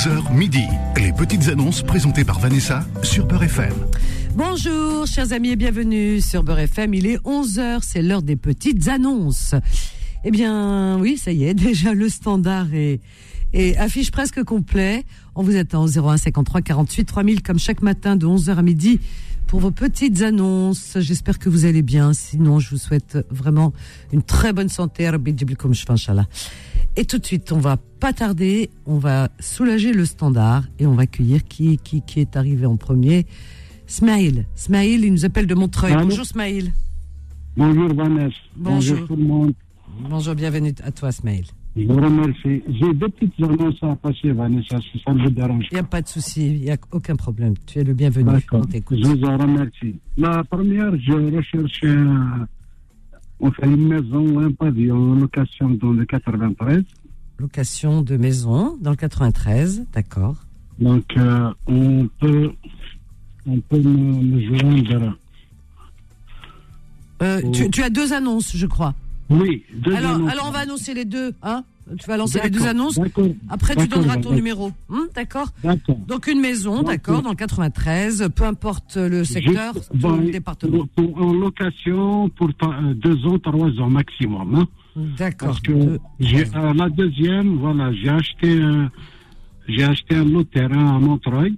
11h midi. Les petites annonces présentées par Vanessa sur Beurre FM. Bonjour, chers amis, et bienvenue sur Beurre FM. Il est 11h, c'est l'heure des petites annonces. Eh bien, oui, ça y est, déjà le standard est, est affiche presque complet. On vous attend au 01 53 48 3000 comme chaque matin de 11h à midi pour vos petites annonces. J'espère que vous allez bien. Sinon, je vous souhaite vraiment une très bonne santé. Et tout de suite, on va pas tarder, on va soulager le standard et on va accueillir qui, qui, qui est arrivé en premier. Smaïl. Smaïl, il nous appelle de Montreuil. Allô Bonjour Smaïl. Bonjour Vanessa. Bonjour. tout le monde. Bonjour, bienvenue à toi Smaïl. Je vous remercie. J'ai deux petites annonces à passer, Vanessa, si ça ne vous dérange Il n'y a pas de souci, il n'y a aucun problème. Tu es le bienvenu. D'accord. Je vous en remercie. La première, je recherche un, enfin, une maison ou un pavillon en location dans le 93. Location de maison dans le 93, d'accord. Donc, euh, on peut, on peut me, me joindre. Euh, Oh. tu, tu as deux annonces, je crois. Oui, deux Alors, annonces. alors on va annoncer les deux, hein Tu vas lancer les deux annonces. Après, tu donneras ton numéro. Hum, d'accord. Donc une maison, d'accord, euh, dans le 93, peu importe le secteur, Juste, bon, le département. Pour, en location pour euh, deux ans, trois ans maximum. Hein. D'accord. Parce que Deux- euh, la deuxième, voilà, j'ai acheté, un- j'ai acheté un lot de terrain à Montreuil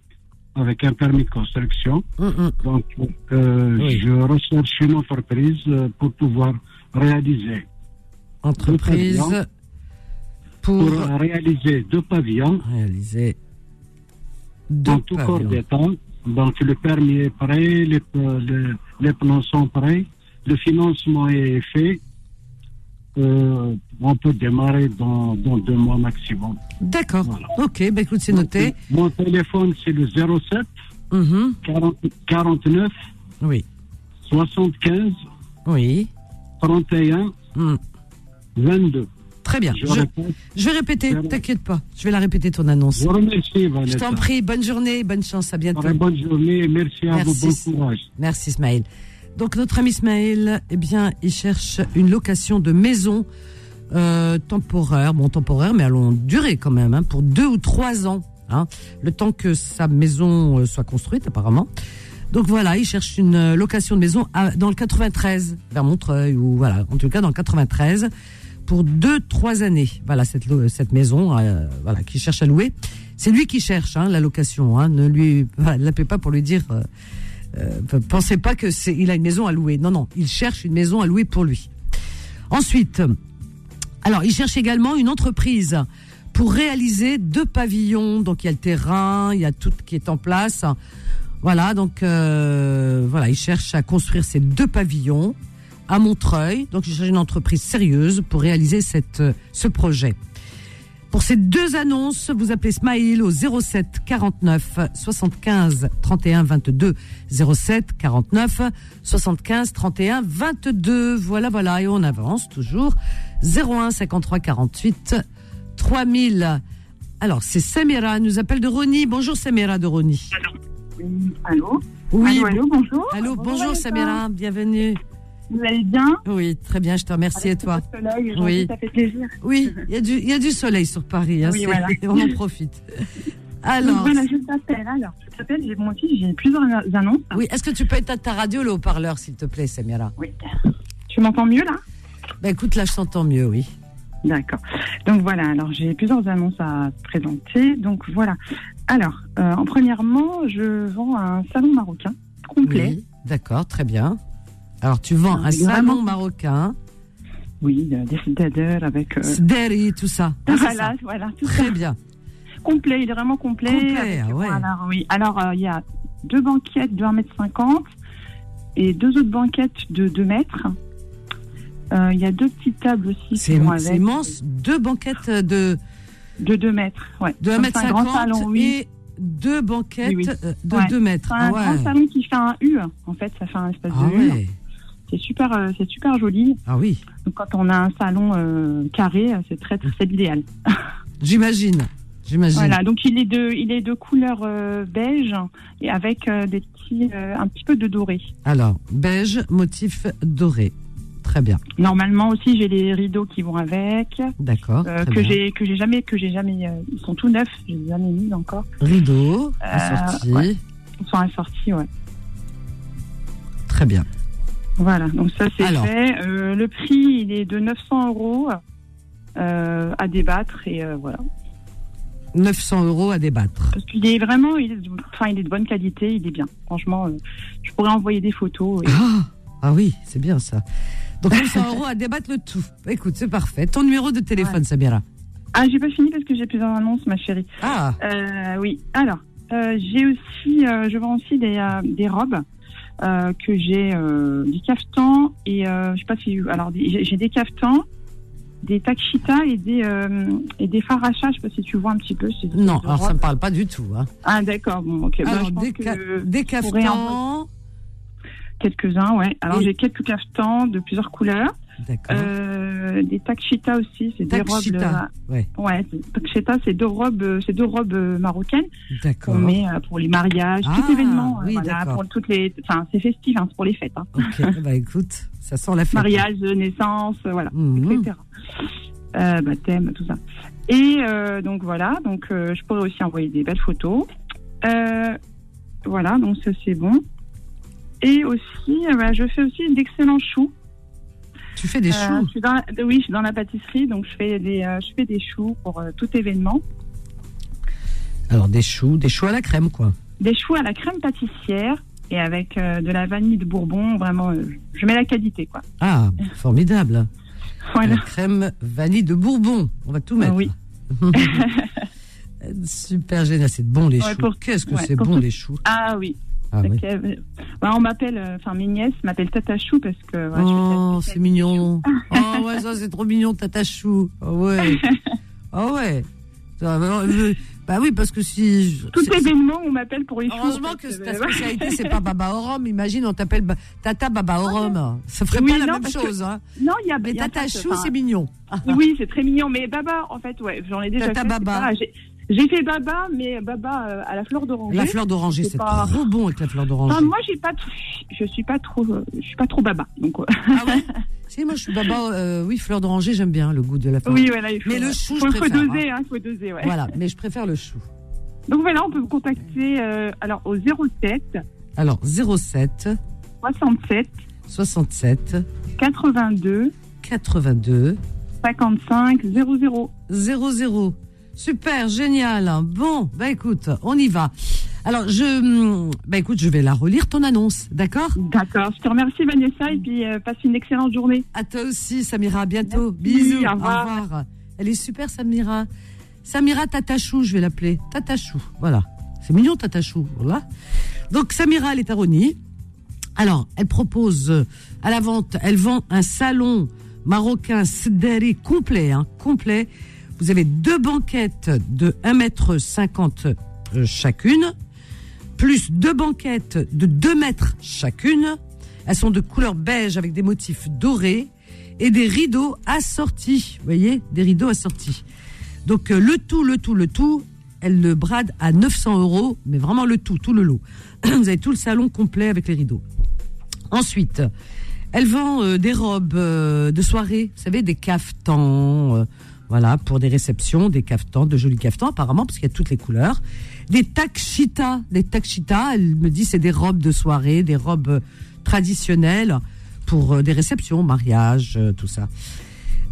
avec un permis de construction. Hum, hum. Donc, euh, Oui. je recherche une entreprise euh, pour pouvoir réaliser, Entreprise. Pour pour réaliser deux pavillons réaliser deux dans tout corps pavillons. d'État. Donc, le permis est prêt, les, les, les plans sont prêts, le financement est fait. Euh, on peut démarrer dans, dans deux mois maximum. D'accord. Voilà. Ok, bah écoute, c'est noté. Mon téléphone, c'est le 07 Mhm. 40 49 Oui, 75 oui. 31 Hum. 22. Très bien. Je Je, répète. je vais répéter, t'inquiète pas. Je vais la répéter ton annonce. Je vous remercie, Vanessa. Je t'en prie, bonne journée, bonne chance, à bientôt. Très bonne journée merci à Merci. vous. Bon courage. Merci Ismaël. Donc notre ami Ismaël, eh bien, il cherche une location de maison euh, temporaire, bon temporaire, mais à longue durée quand même, hein, pour deux ou trois ans, hein, le temps que sa maison euh, soit construite apparemment. Donc voilà, il cherche une location de maison à- dans le 93, vers Montreuil ou voilà, en tout cas dans le 93 pour deux trois années. Voilà cette cette maison, euh, voilà, qui cherche à louer. C'est lui qui cherche hein, la location. Hein, ne lui voilà, l'appelez pas pour lui dire. euh, euh, pensez pas que c'est il a une maison à louer. Non, non, il cherche une maison à louer pour lui. Ensuite, alors il cherche également une entreprise pour réaliser deux pavillons. Donc il y a le terrain, il y a tout qui est en place. Voilà, donc euh, voilà, il cherche à construire ces deux pavillons à Montreuil. Donc il cherche une entreprise sérieuse pour réaliser cette, euh, ce projet. Pour ces deux annonces, vous appelez Smaïl au 07 49 75 31 22 07 49 75 31 22. Voilà, voilà, et on avance toujours. 01 53 48 3000. Alors, c'est Samira, nous appelle de Rony. Bonjour Samira de Rony. Oui, allô? Oui, Allô, allô, bonjour. allô, bonjour. Samira, bienvenue. Vous allez bien Oui, très bien, je te remercie et toi. soleil, Oui. Ça fait plaisir. Oui, il y, a du- il y a du soleil sur Paris, hein, Oui, voilà. on en profite. Donc, Alors, voilà, je t'appelle. Alors, je t'appelle, j'ai aussi, j'ai plusieurs annonces. oui, est-ce que tu peux éteindre ta radio, le haut-parleur, s'il te plaît, Samira? Oui. Tu m'entends mieux là? Ben écoute, là, je t'entends mieux, oui. D'accord. Donc voilà, alors j'ai plusieurs annonces à présenter. Donc voilà. Alors, euh, en premièrement, je vends un salon marocain complet. Oui, d'accord, très bien. Alors, tu vends un vraiment salon marocain, Oui, euh, des avec. euh, Sderi, tout ça. Ah, voilà, ça. voilà, tout ça. Très bien. Complet, il est vraiment complet. Complet, Avec- ah ouais. Alors, oui. Alors, euh, il y a deux banquettes de 1m50 et deux autres banquettes de 2 mètres. Euh, Il y a deux petites tables aussi C'est immense. Deux banquettes de, de 2 mètres. Ouais. de Donc, c'est un grand 1m50 salon, oui. et deux banquettes Oui, oui. euh, de Ouais. 2 mètres. C'est un Ah grand salon qui fait un U. En fait, ça fait un espèce Ah de U. C'est super, euh, c'est super joli. Ah oui, Donc, quand on a un salon euh, carré, c'est très, c'est l'idéal. j'imagine. J'imagine. Voilà. Donc, il est de, il est de couleur euh, beige et avec euh, des petits, euh, un petit peu de doré. Alors, beige, motif doré. Très bien. Normalement aussi, j'ai les rideaux qui vont avec, D'accord. euh, que j'ai que j'ai jamais que j'ai jamais. euh, ils sont tout neufs, je les ai jamais mis encore. Rideau, Euh, assorti. ouais. Ils sont assortis, ouais. Très bien. Voilà, donc ça c'est fait. Euh, le prix, il est de 900 euros euh, à débattre et euh, voilà. 900 euros à débattre. Parce qu'il est vraiment, il est, enfin, il est de bonne qualité, il est bien. Franchement, je pourrais envoyer des photos. et- Ah, ah oui, c'est bien ça. Donc 900 euros à débattre le tout. Écoute, c'est parfait. Ton numéro de téléphone, Samira. Ah, j'ai pas fini parce que j'ai plusieurs annonces, ma chérie. Ah, oui. Alors, j'ai aussi, je vends aussi des, des robes euh, que j'ai euh, des caftans et euh, je sais pas si, alors des- j'ai des caftans, des takshita et des et des farachas. Je sais pas si tu vois un petit peu. non, alors ça robes. me parle pas du tout. Hein. Ah d'accord. Bon, ok. Bah, Alors, des, ca- des caftans. quelques-uns, ouais. Alors Et- j'ai quelques caftans de plusieurs couleurs. Euh, des takshita aussi, c'est des robes. Ouais. euh, ouais, c'est- takshita, c'est deux robes, euh, c'est deux robes euh, marocaines. D'accord. qu'on met euh, pour les mariages, Ah, tout événement. oui, voilà, pour toutes les, enfin, c'est festif, hein, c'est pour les fêtes. Hein. Ok, bah écoute, ça sent la fête. Mariage, naissance, voilà, Mhm. etc. Euh, baptême, tout ça. Et donc voilà, donc je pourrais aussi envoyer des belles photos. Voilà, donc ça c'est bon. Et aussi, bah, je fais aussi d'excellents choux. Tu fais des Euh, choux. je suis dans la- oui, je suis dans la pâtisserie, donc je fais des, euh, je fais des choux pour euh, tout événement. Alors des choux, des choux à la crème, quoi. Des choux à la crème pâtissière et avec euh, de la vanille de Bourbon. Vraiment, euh, je mets la qualité, quoi. Ah, formidable. Voilà. La crème vanille de Bourbon. On va tout mettre. Oui. Super génial, c'est bon les Ouais, choux. Qu'est-ce que ouais, c'est bon tout- les choux? Ah oui. Ah, oui. Euh, bah, on m'appelle, euh, enfin mes nièces m'appellent Tata Chou parce que. ouais, oh, c'est mignon. Oh ouais, ça c'est trop mignon, tata chou. Oh ouais. Oh ouais. Bah, Bah oui, parce que si. je- Tout événement, on m'appelle pour les. Heureusement en que ta spécialité, c'est pas Baba rhum. Imagine, on t'appelle Tata Baba rhum. Ça ferait Oui, pas la même que- chose. Hein. Non, il y a. Mais y a Tata Chou, c'est mignon. Oui, c'est très mignon. Mais Baba, en fait, ouais, j'en ai déjà Tata fait. Baba. J'ai- fait Baba, mais Baba euh, à la fleur d'oranger. La fleur d'oranger, c'est pas- trop bon avec la fleur d'oranger. Enfin, moi, j'ai pas, je suis pas trop, euh, je suis pas trop Baba. Donc, euh, Ah ouais? Si, moi je suis Baba, euh, oui, fleur d'oranger, j'aime bien le goût de la fleur. oui, voilà. Il faut, Mais le chou, faut, je faut préfère, doser, hein, faut doser, ouais. Voilà, mais je préfère le chou. Donc voilà, on peut me contacter euh, alors au 07 Alors, 07 67 67 82 82 55 00. 00. Super, génial. Bon, bah écoute, on y va. Alors, je, hum, bah écoute, je vais la relire ton annonce, d'accord? D'accord. Je te remercie Vanessa et puis euh, passe une excellente journée. À toi aussi, Samira, à bientôt. Merci, Bisous. au revoir. Elle est super, Samira. Samira Tatachou, je vais l'appeler. Tatachou, voilà. C'est mignon, Tatachou, voilà. Donc, Samira, elle est à Rony. Alors, elle propose euh, à la vente, elle vend un salon marocain Sderi complet, hein, complet. Vous avez deux banquettes de 1m50 euh, chacune, plus deux banquettes de 2 mètres chacune. Elles sont de couleur beige avec des motifs dorés et des rideaux assortis. Vous voyez, des rideaux assortis. Donc euh, le tout, le tout, le tout, elle le brade à 900 euros, mais vraiment le tout, tout le lot. Vous avez tout le salon complet avec les rideaux. Ensuite, elle vend euh, des robes de soirée, vous savez, des caftans, euh, voilà, pour des réceptions, des caftans, de jolis caftans apparemment, parce qu'il y a toutes les couleurs. Des takshita, des takshita, elle me dit c'est des robes de soirée, des robes euh, traditionnelles pour euh, des réceptions, mariage, euh, tout ça.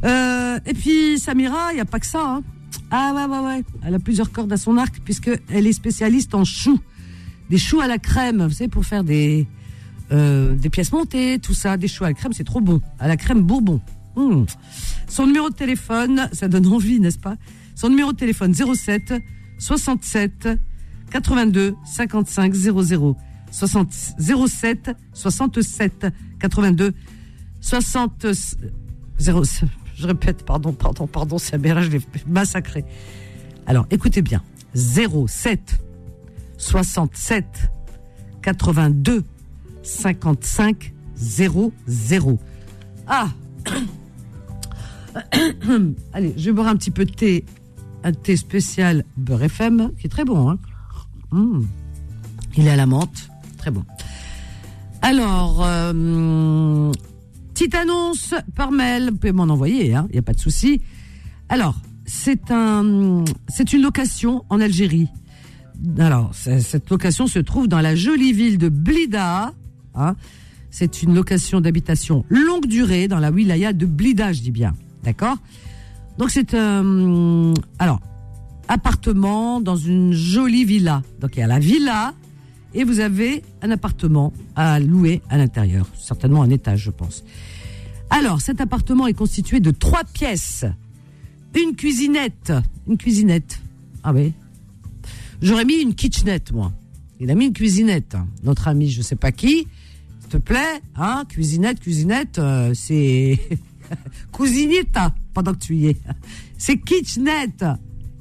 Et puis Samira, il n'y a pas que ça. Hein. Ah ouais, ouais, ouais. Elle a plusieurs cordes à son arc puisqu'elle est spécialiste en choux. Des choux à la crème, vous savez, pour faire des, des pièces montées, tout ça. Des choux à la crème, c'est trop bon. À la crème bourbon. Mmh. Son numéro de téléphone, ça donne envie, n'est-ce pas? Son numéro de téléphone 07 67 82 55 00. 60, 07 67 82 60 0, je répète, pardon, pardon, pardon, Samira, je l'ai massacré. Alors, écoutez bien. 07 67 82 55 00. Ah Allez, je vais boire un petit peu de thé, un thé spécial beurre FM, qui est très bon. Hein Mmh. Il est à la menthe, très bon. Alors, euh, Petite annonce par mail, vous pouvez m'en envoyer, il hein, n'y a pas de souci. Alors, c'est un, c'est une location en Algérie. Alors, cette location se trouve dans la jolie ville de Blida. Hein. C'est une location d'habitation longue durée dans la wilaya de Blida, je dis bien. D'accord Donc c'est un... Euh, alors, appartement dans une jolie villa. Donc il y a la villa et vous avez un appartement à louer à l'intérieur. Certainement un étage, je pense. Alors, cet appartement est constitué de trois pièces. Une cuisinette. Une cuisinette. Ah oui. J'aurais mis une kitchenette, moi. Il a mis une cuisinette. Notre ami, je sais pas qui. Te plaît, hein, cuisinette, cuisinette, euh, c'est cousinita pendant que tu y es. C'est kitchenette.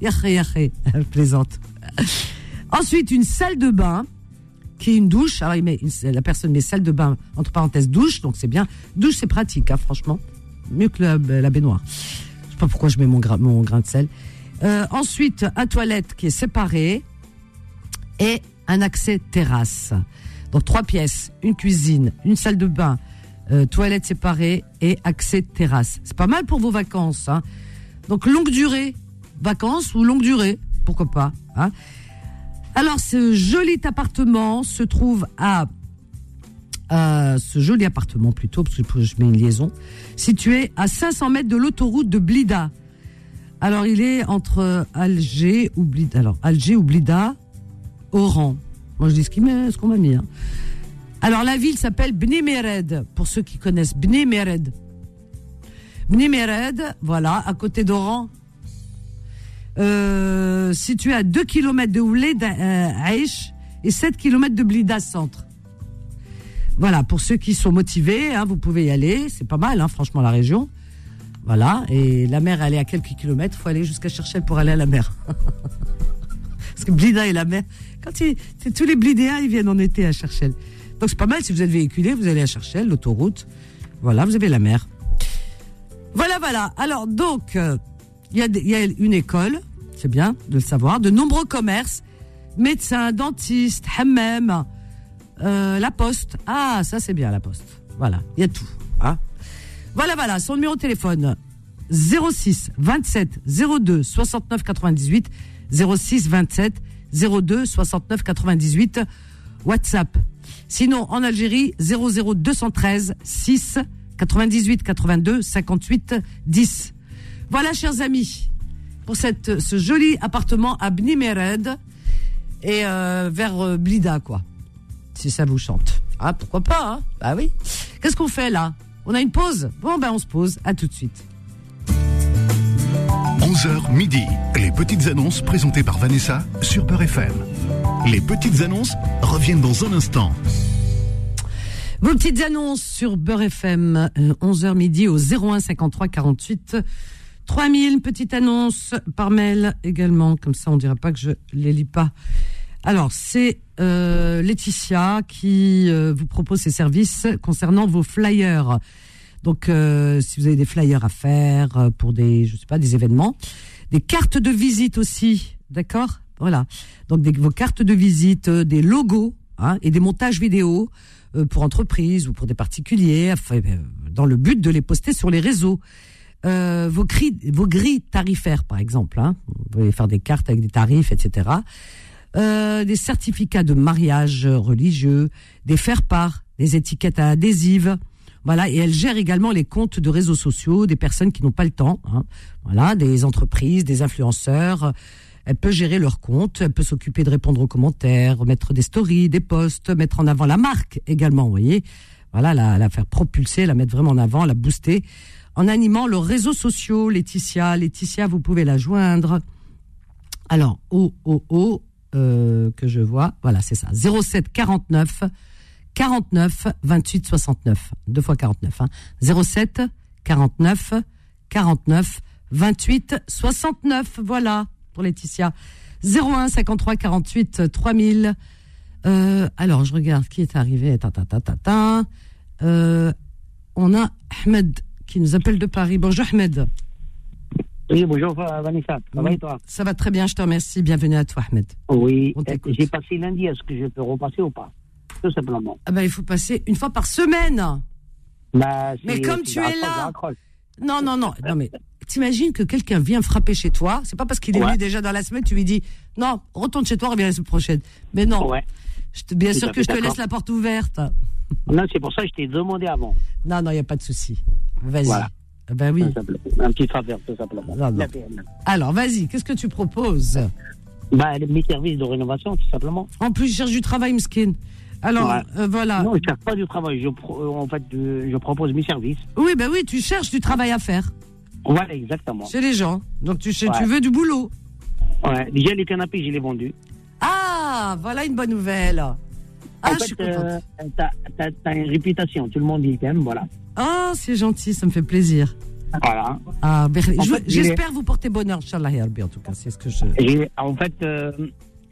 Yahé, yahé. Plaisante. Ensuite, une salle de bain qui est une douche. Alors, il met, la personne met salle de bain, entre parenthèses, douche, donc c'est bien. Douche, c'est pratique, hein, franchement. Mieux que la, baignoire. Je sais pas pourquoi je mets mon, mon grain de sel. Euh, ensuite, un toilette qui est séparé et un accès terrasse. Donc, trois pièces, une cuisine, une salle de bain, euh, toilette séparée et accès terrasse. C'est pas mal pour vos vacances. Hein. Donc, longue durée, vacances ou longue durée, pourquoi pas. Hein. Alors, ce joli appartement se trouve à euh, ce joli appartement plutôt, parce que je mets une liaison, situé à 500 mètres de l'autoroute de Blida. Alors, il est entre Alger ou Blida. Alors, Alger ou Blida, Oran. Moi, je dis ce qu'on m'a mis. Alors, la ville s'appelle Bni Mered, pour ceux qui connaissent Bni Mered. Bni Mered, voilà, à côté d'Oran, euh, situé à 2 km de Ouled euh, et 7 km de Blida Centre. Voilà, pour ceux qui sont motivés, hein, vous pouvez y aller. C'est pas mal, hein, franchement, la région. Voilà, et la mer, elle est à quelques kilomètres. Il faut aller jusqu'à Cherchel pour aller à la mer. Parce que Blida et la mer, quand tous les Blidéens, ils viennent en été à Cherchel. Donc c'est pas mal si vous êtes véhiculé, vous allez à Cherchel, l'autoroute. Voilà, vous avez la mer. Voilà, voilà. Alors donc, euh, il y, a, une école, c'est bien de le savoir, de nombreux commerces, médecins, dentistes, hammam, euh, la poste. Ah, ça c'est bien la poste. Voilà, il y a tout. Hein. Voilà, voilà, son numéro de téléphone 06 27 02 69 98 06 27 02 69 98 WhatsApp. Sinon en Algérie 00 213 6 98 82 58 10. Voilà, chers amis, pour cette, ce joli appartement à Bnimered et euh, vers euh, Blida, quoi. Si ça vous chante. Ah, pourquoi pas, hein? Bah oui. Qu'est-ce qu'on fait là? On a une pause? Bon, ben on se pose. À tout de suite. 11h midi. Les petites annonces présentées par Vanessa sur Peur FM. Les petites annonces reviennent dans un instant. Vos petites annonces sur Beurre FM, 11h euh, midi au 01 53 48 3000, petite annonce par mail également, comme ça on dira pas que je les lis pas. Alors, c'est euh, Laetitia qui euh, vous propose ses services concernant vos flyers. Donc, euh, si vous avez des flyers à faire pour des, je sais pas, des événements, des cartes de visite aussi, d'accord? Voilà. Donc, vos cartes de visite, des logos hein, et des montages vidéo pour entreprises ou pour des particuliers, dans le but de les poster sur les réseaux. Euh, vos, vos grilles tarifaires, par exemple. Hein. Vous pouvez faire des cartes avec des tarifs, etc. Euh, des certificats de mariage religieux, des faire-part, des étiquettes adhésives. Voilà, et elle gère également les comptes de réseaux sociaux des personnes qui n'ont pas le temps. Hein. Voilà, des entreprises, des influenceurs. Elle peut gérer leurs comptes, elle peut s'occuper de répondre aux commentaires, mettre des stories, des posts, mettre en avant la marque également. Vous voyez, voilà, la, la faire propulser, la mettre vraiment en avant, la booster en animant leurs réseaux sociaux. Laetitia, Laetitia, vous pouvez la joindre. Alors, oh, oh, oh, euh, que je vois, voilà, c'est ça, 07 49 49 28 69, deux fois 49, hein. 07 49 49 28 69, voilà, pour Laetitia. 01 53 48 3000. Euh, alors, je regarde qui est arrivé. Ta, ta, ta, ta, euh, on a Ahmed qui nous appelle de Paris. Bonjour Ahmed. Oui, bonjour Vanessa. Ça va et toi? Ça va très bien, je te remercie. Bienvenue à toi Ahmed. Oui, j'ai passé lundi. Est-ce que je peux repasser ou pas? Tout simplement. Ah ben, il faut passer une fois par semaine. Bah, Mais comme tu es là-. Non, non, non, non, mais t'imagines que quelqu'un vient frapper chez toi, c'est pas parce qu'il est Ouais. venu déjà dans la semaine, tu lui dis, non, retourne chez toi, reviens la semaine prochaine. Mais non, Ouais. je te, bien Tout sûr que je te laisse la porte ouverte. Non, c'est pour ça que je t'ai demandé avant. Non, non, il n'y a pas de souci. Vas-y. Voilà. Ah Ben oui. Un petit faveur, tout simplement. Non, non. Alors, vas-y, qu'est-ce que tu proposes? Bah, mes services de rénovation, tout simplement. En plus, je cherche du travail, Mskin. Alors, euh, voilà. Non, je cherche pas du travail. Je, pro- euh, en fait, euh, je propose mes services. Oui, ben oui, tu cherches du travail à faire Voilà, exactement. chez les gens. Donc, tu, Ouais. tu veux du boulot. Ouais. Déjà, les canapés, je les vendus. Ah, voilà une bonne nouvelle. Ah, en je fait, suis contente. euh, t'as, t'as- t'as une réputation. Tout le monde dit t'aime, voilà. Ah, c'est gentil, ça me fait plaisir. Voilà. Ah, ben, je- fait, j'espère vous porter bonheur, Inch'Allah, en tout cas, c'est ce que je... J'ai- en fait, euh,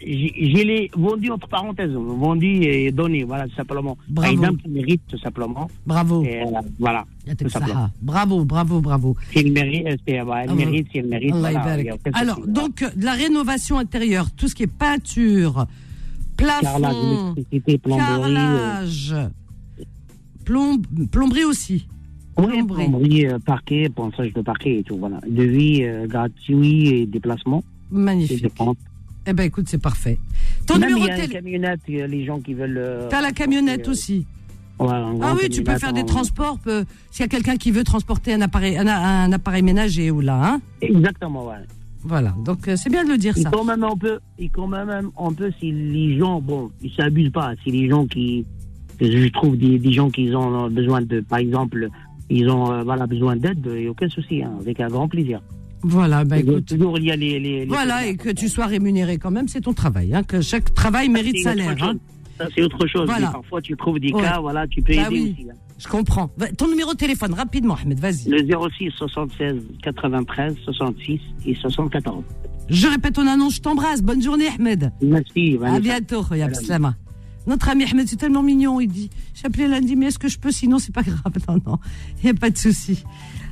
j'ai j'ai les vendu entre parenthèses, vendu et donné, voilà, tout simplement. Bravo. Qui mérite, tout simplement. Bravo. Et, euh, voilà. Tout simplement. Bravo, bravo, bravo. Si elle mérite, euh, elle Ah, mérite, si elle mérite. Voilà, il y a aucun Alors, donc, euh, de la rénovation intérieure, tout ce qui est peinture, plafond, carrelage, plomb- plomberie aussi. Oui, plomberie. plomberie, euh, parquet, ponçage de parquet et tout, voilà. Devis euh, gratuit et déplacement. Et Magnifique. Eh ben, écoute, c'est parfait. Ton Même numéro il y de a une télé... camionnette, les gens qui veulent. euh, T'as la camionnette euh, aussi. ouais, Ah oui, tu peux faire des transports. euh, S'il y a quelqu'un qui veut transporter un appareil, un, un appareil ménager ou là, hein. Exactement, ouais. Voilà. Donc, euh, c'est bien de le dire, Et ça. quand même, on peut, et quand même, on peut, si les gens, bon, ils s'abusent pas, si les gens qui, je trouve des, des gens qui ont besoin de, par exemple, ils ont, euh, voilà, besoin d'aide, il n'y a aucun souci, hein, avec un grand plaisir. Voilà, bah écoute. toujours, il y a les, les, les Voilà, et que tu sois rémunéré quand même, c'est ton travail. Hein, que chaque travail mérite salaire. Hein. Ça, c'est autre chose. Voilà. Mais parfois, tu trouves des Ouais. cas, voilà, tu peux Bah aider oui. aussi. hein. Je comprends. Ton numéro de téléphone, rapidement, Ahmed, vas-y. Le 06 76 93 66 et 74. Je répète ton annonce, je t'embrasse. Bonne journée, Ahmed. Merci, À bientôt, Khoya Madame. Slama. Notre ami Ahmed, c'est tellement mignon. Il dit J'ai appelé lundi, mais est-ce que je peux Sinon, c'est pas grave. Non, non, il n'y a pas de souci.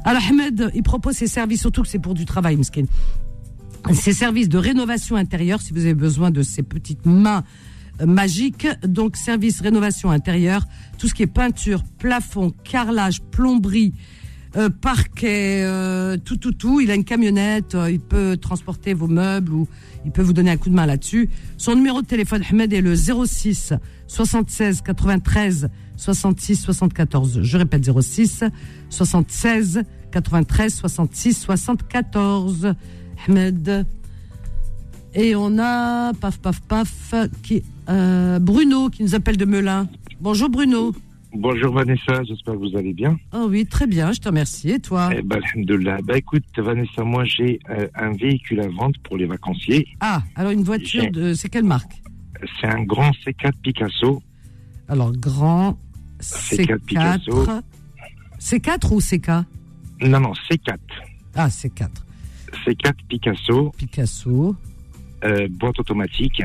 Alors, Ahmed, il propose ses services, surtout que c'est pour du travail, Mskin. Ses services de rénovation intérieure, si vous avez besoin de ces petites mains euh, magiques. Donc, service rénovation intérieure, tout ce qui est peinture, plafond, carrelage, plomberie, euh, parquet, euh, tout, tout, tout. Il a une camionnette, il peut transporter vos meubles ou il peut vous donner un coup de main là-dessus. Son numéro de téléphone, Ahmed, est le 06 76 93 66 74. Je répète 06 76 93 66 74. Ahmed. Et on a, paf, paf, paf, qui, euh, Bruno qui nous appelle de Melun. Bonjour Bruno. Bonjour Vanessa, j'espère que vous allez bien. Oh oui, très bien, je te remercie. Et toi? Eh ben, alhamdoulilah. Bah écoute Vanessa, moi j'ai euh, un véhicule à vendre pour les vacanciers. Ah, alors une voiture de. C'est quelle marque? C'est un grand C4 Picasso. Alors, grand C4 C4. Picasso. C4 ou CK Non, non, C4. Ah, C4. C4 Picasso, Picasso, euh, boîte automatique.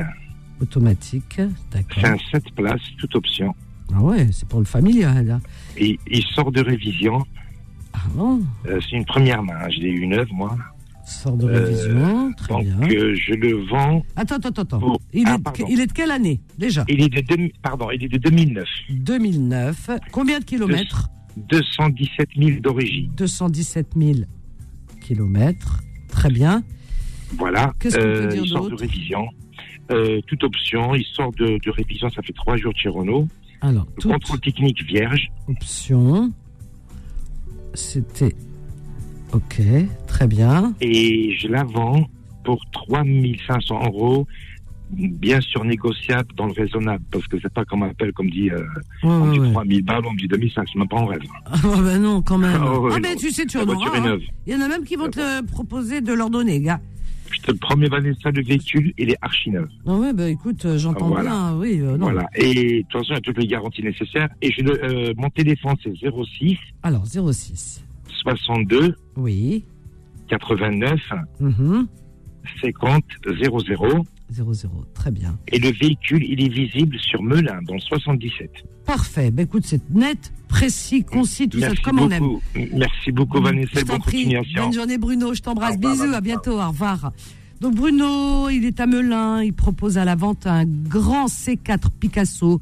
automatique. C'est D'accord. un 7 places, toute option. Ah ouais, c'est pour le familial. là. Et il sort de révision. Ah bon? Euh, c'est une première main. Je l'ai eu neuve, moi. Sort de Euh, révision, très Donc bien. euh, je le vends. Attends, attends, attends. Il, ah, est de, pardon. il est de quelle année déjà? Il est de, pardon, il est de 2009. 2009. Combien de kilomètres? 217 000 d'origine. 217 000 kilomètres. Très bien. Voilà. Qu'est-ce qu'on peut Euh, dire il sort de révision. Euh, toute option. Il sort de, de révision. Ça fait trois jours de chez Renault. Alors, Le toute contrôle technique vierge. option. C'était. Ok, très bien. Et je la vends pour 3500 euros. Bien sûr négociable dans le raisonnable. Parce que c'est pas comme on appelle, comme dit, euh, Ouais, on ouais, dit ouais. 3000 balles, on me dit 2500. C'est même pas en rêve. Ah bah non, quand même. Ah ah non. ben tu sais, tu en auras. hein. Il y en a même qui vont te le proposer de leur donner, gars. Je te promets, Vanessa, le véhicule, il est archi neuf. Ah ouais, bah écoute, euh, j'entends Voilà. bien, oui. euh, non. Voilà. Et de toute façon, il y a toutes les garanties nécessaires. Et je euh, mon téléphone, c'est 06 Alors, 06. 62 Oui. 89 Mhm. 50 00. 00. Très bien. Et le véhicule, il est visible sur Melun, dans le 77. Parfait. Bah écoute, c'est net, précis, concis, tout ça, Merci comme on aime. beaucoup. Merci beaucoup, Vanessa, Je t'en prie. Bonne journée, Bruno. Je t'embrasse. Bisous. À bientôt. Au revoir. Donc, Bruno, il est à Melun. Il propose à la vente un grand C4 Picasso.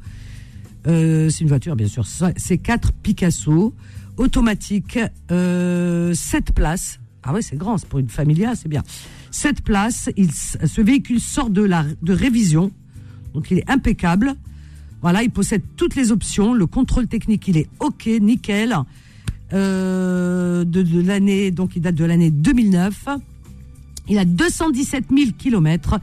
Euh, c'est une voiture, bien sûr. C'est 4 Picasso, automatique, euh, 7 places. Ah ouais, c'est grand, c'est pour une familiale, c'est bien. 7 places. Ce véhicule sort de la de révision, donc il est impeccable. Voilà, il possède toutes les options. Le contrôle technique, il est ok, nickel. Euh, de, l'année, donc il date de l'année 2009. Il a 217 000 kilomètres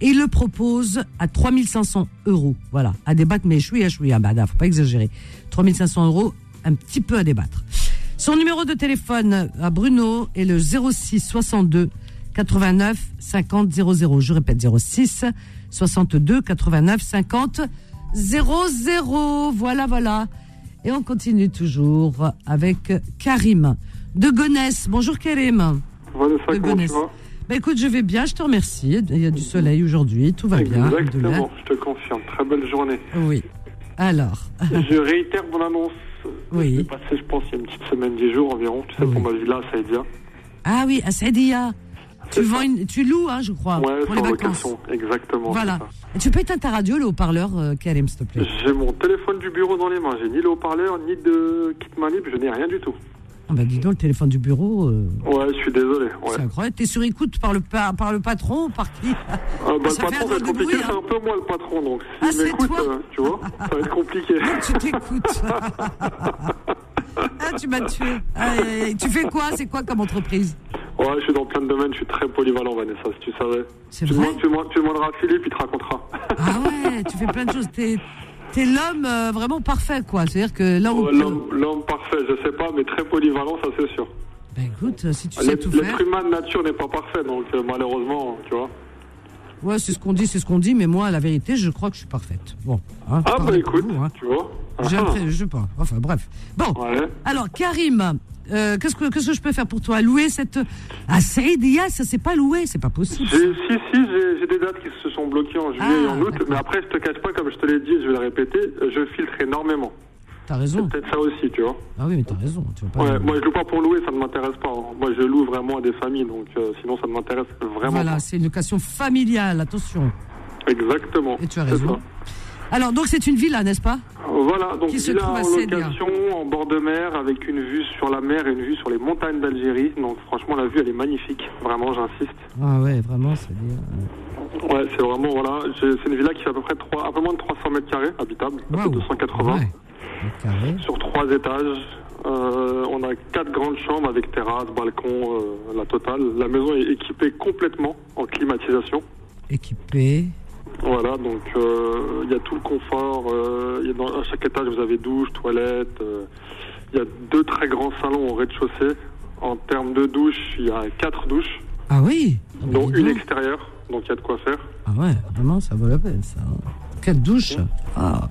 et il le propose à 3500 euros. Voilà, à débattre, mais chouïa chouïa, bah, faut pas exagérer. 3500 euros, un petit peu à débattre. Son numéro de téléphone à Bruno est le 06 62 89 50 00. Je répète 06 62 89 50 00. Voilà, voilà. Et on continue toujours avec Karim de Gonesse. Bonjour Karim. Vanessa, De Gonesse. Bah écoute, je vais bien, je te remercie. Il y a du soleil aujourd'hui, tout va bien. Exactement, je te confirme. Très belle journée. Oui. Alors, je réitère mon annonce. Oui. C'est passé, je pense, il y a une petite semaine, dix jours environ. Tu sais, Oui. pour ma villa, ça bien. ah oui, à Sadia. Tu vends une, tu loues, hein, je crois, Ouais, pour les vacances. location. Exactement. Voilà. tu peux éteindre ta radio, le haut-parleur, euh, Karim, s'il te plaît. J'ai mon téléphone du bureau dans les mains. J'ai ni le haut-parleur, ni de kit manip. Je n'ai rien du tout. Ah bah dis donc, le téléphone du bureau, euh, Ouais, je suis désolé. Ouais. c'est incroyable. T'es sur écoute par le, pa- par le patron ou par qui? Ah, bah, le patron, ça va être compliqué. bruit, C'est hein. un peu moi le patron. Donc, Ah, s'il c'est m'écoute, euh, tu vois, ça va être compliqué. Tu t'écoutes. ah, tu m'as tué. Tu fais quoi? C'est quoi comme entreprise? Ouais, je suis dans plein de domaines. Je suis très polyvalent, Vanessa, si tu savais. C'est Tu vrai tu, demandes, tu demanderas à Philippe, il te racontera. Ah ouais, tu fais plein de choses. T'es es, l'homme euh, vraiment parfait, quoi. C'est-à-dire que là où... Ouais, L'homme l'homme parfait, je sais pas, mais très polyvalent, ça c'est sûr. Ben écoute, euh, si tu sais tout faire... l'être humain de nature n'est pas parfait, donc euh, malheureusement, tu vois. Ouais, c'est ce qu'on dit, c'est ce qu'on dit, mais moi, la vérité, je crois que je suis parfaite. Bon. Hein, Ah bah écoute, vous, hein. tu vois. J'ai Ah, je sais pas. Enfin, bref. Bon. Ouais. Alors, Karim, euh, qu'est-ce que je peux faire pour toi? Louer cette ah Saïdia, ça c'est pas loué, c'est pas possible. Si, si, j'ai des dates qui se sont bloquées en juillet Ah, et en août, d'accord. mais après, je te cache pas, comme je te l'ai dit, je vais le répéter, je filtre énormément. T'as raison. Peut-être ça aussi, tu vois. Ah oui, mais t'as raison. Tu vas pas. Ouais, moi je loue pas pour louer, ça ne m'intéresse pas. hein. Moi je loue vraiment à des familles, donc euh, sinon ça ne m'intéresse vraiment voilà, c'est une location familiale. Attention. pas. Exactement. Et tu as raison. Alors, donc c'est une villa, n'est-ce pas Voilà, donc Qui se villa trouve en location, en bord de mer, avec une vue sur la mer et une vue sur les montagnes d'Algérie. Donc franchement, la vue, elle est magnifique. Vraiment, j'insiste. Ah ouais, vraiment, c'est bien. Ouais, c'est vraiment, voilà. j'ai- C'est une villa qui fait à peu près 3, un peu moins de 300 mètres carrés, habitable. Un peu Waouh. 280. Ouais. Carré. Sur trois étages. Euh, on a quatre grandes chambres avec terrasse, balcon, euh, la totale. La maison est équipée complètement en climatisation. Équipé. Voilà, donc euh, il y a tout le confort. euh, y a dans, à chaque étage, vous avez douche, toilette. euh, Il y a deux très grands salons au rez-de-chaussée. En termes de douche, il y a quatre douches, Ah oui. Dont une donc. extérieure. Donc il y a de quoi faire. Ah ouais, vraiment, ça vaut la peine, ça. Quelle douche Ah.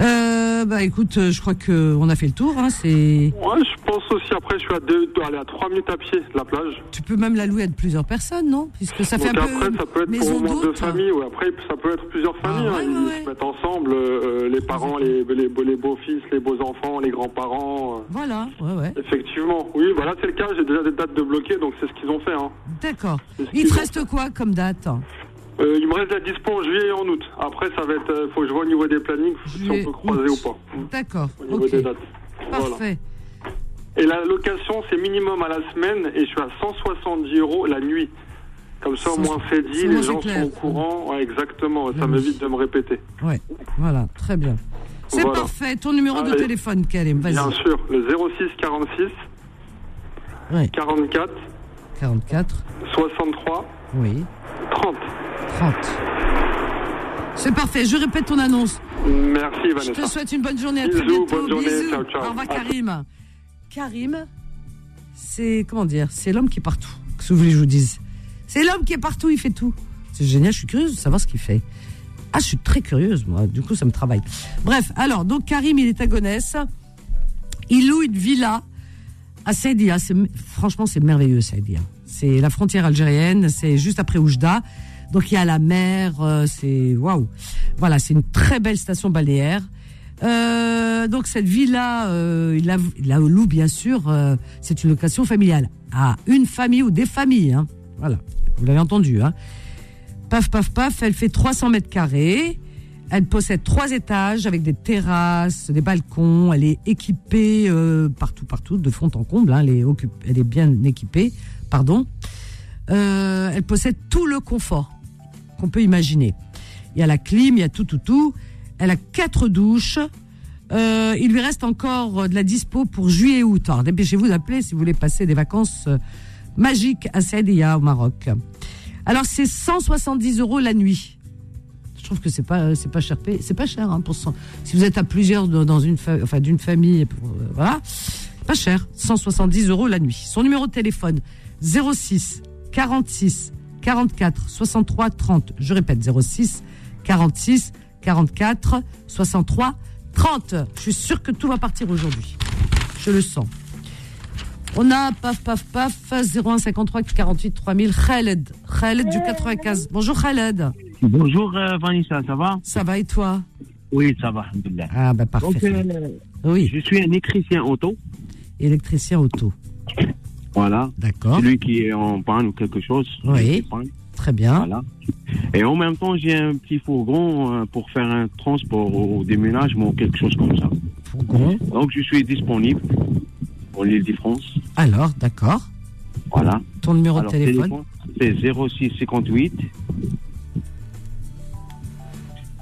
Euh, bah écoute, euh, je crois que on a fait le tour. Hein, c'est, Ouais, je pense aussi. Après, je suis à deux, aller à trois minutes à pied de la plage. tu peux même la louer à plusieurs personnes, non? Puisque ça fait Donc un après, peu ça peut être pour au moins deux familles. Ou après, ça peut être plusieurs familles. Ah, hein. ouais, Ils se mettent ensemble, euh, les parents, les, les, les beaux-fils, les beaux-enfants, les grands-parents. euh. Voilà, ouais, ouais. Effectivement. Oui, voilà, c'est le cas. J'ai déjà des dates de bloquées, donc c'est ce qu'ils ont fait. Hein. D'accord. Il te reste quoi comme date? Euh, il me reste la dispo en juillet et en août. Après, ça va être. euh, faut que je vois au niveau des plannings si on peut croiser août. ou pas. D'accord. Au niveau des dates. Voilà. Parfait. Et la location, c'est minimum à la semaine et je suis à 170 euros la nuit. Comme ça, au moins, c'est dit, les gens clair. sont au courant. Ouais, exactement. Ça Oui. m'évite de me répéter. Ouais. Voilà. Très bien. C'est Voilà. parfait. Ton numéro de téléphone, Karim. Vas-y. Bien sûr, le 06 46 Ouais. 44 44. 63 Oui. 30. 30. C'est parfait. Je répète ton annonce. Merci Je Vanessa. te souhaite une bonne journée. À très Bisous, bientôt. bonne journée. Bisous. Ciao, ciao. Au revoir, Karim. Karim, c'est comment dire C'est l'homme qui est partout. Qu'est-ce que vous voulez que je vous dise C'est l'homme qui est partout. Il fait tout. C'est génial. Je suis curieuse de savoir ce qu'il fait. Ah, je suis très curieuse, moi. Du coup, ça me travaille. Bref, alors, donc Karim, il est à Gonesse. Il loue une villa à Saïdia. Franchement, c'est merveilleux, Saïdia. C'est la frontière algérienne. C'est juste après Oujda. Donc, il y a la mer. euh, c'est waouh. Voilà, c'est une très belle station balnéaire. Euh, donc, cette villa, euh, il, la, loue, bien sûr. euh, c'est une location familiale. À une famille ou des familles. Hein. Voilà. Vous l'avez entendu. Hein. Paf, paf, paf. Elle fait 300 mètres carrés. Elle possède trois étages avec des terrasses, des balcons. Elle est équipée euh, partout, partout, de fond en comble. hein. Elle, est elle est bien équipée. Pardon. Euh, elle possède tout le confort qu'on peut imaginer. Il y a la clim, il y a tout, tout, tout. Elle a quatre douches. Euh, il lui reste encore euh, de la dispo pour juillet et août. Alors dépêchez-vous d'appeler si vous voulez passer des vacances euh, magiques à Saïdia au Maroc. Alors c'est 170 euros la nuit. Je trouve que c'est pas c'est pas cher c'est pas cher hein, pour si vous êtes à plusieurs dans une famille euh, pas cher 170 euros la nuit. Son numéro de téléphone 06 46 44 63 30. Je répète 06 46 44 63 30. Je suis sûr que tout va partir aujourd'hui. Je le sens. On a paf paf paf 01 53 48 3000 Khaled Khaled du 95. Bonjour Khaled. Bonjour euh, Vanessa, ça va? Ça va et toi? Oui, ça va. Ah bah Donc, parfait. euh, oui, je suis un électricien auto, électricien auto. Voilà. D'accord. Celui qui est en panne ou quelque chose. Oui. Très bien. Voilà. Et en même temps, j'ai un petit fourgon euh, pour faire un transport au, déménagement ou quelque chose comme ça. Fourgon. Donc, je suis disponible pour l'île de France. Alors, d'accord. Voilà. Ton numéro Alors, de téléphone, c'est 06 58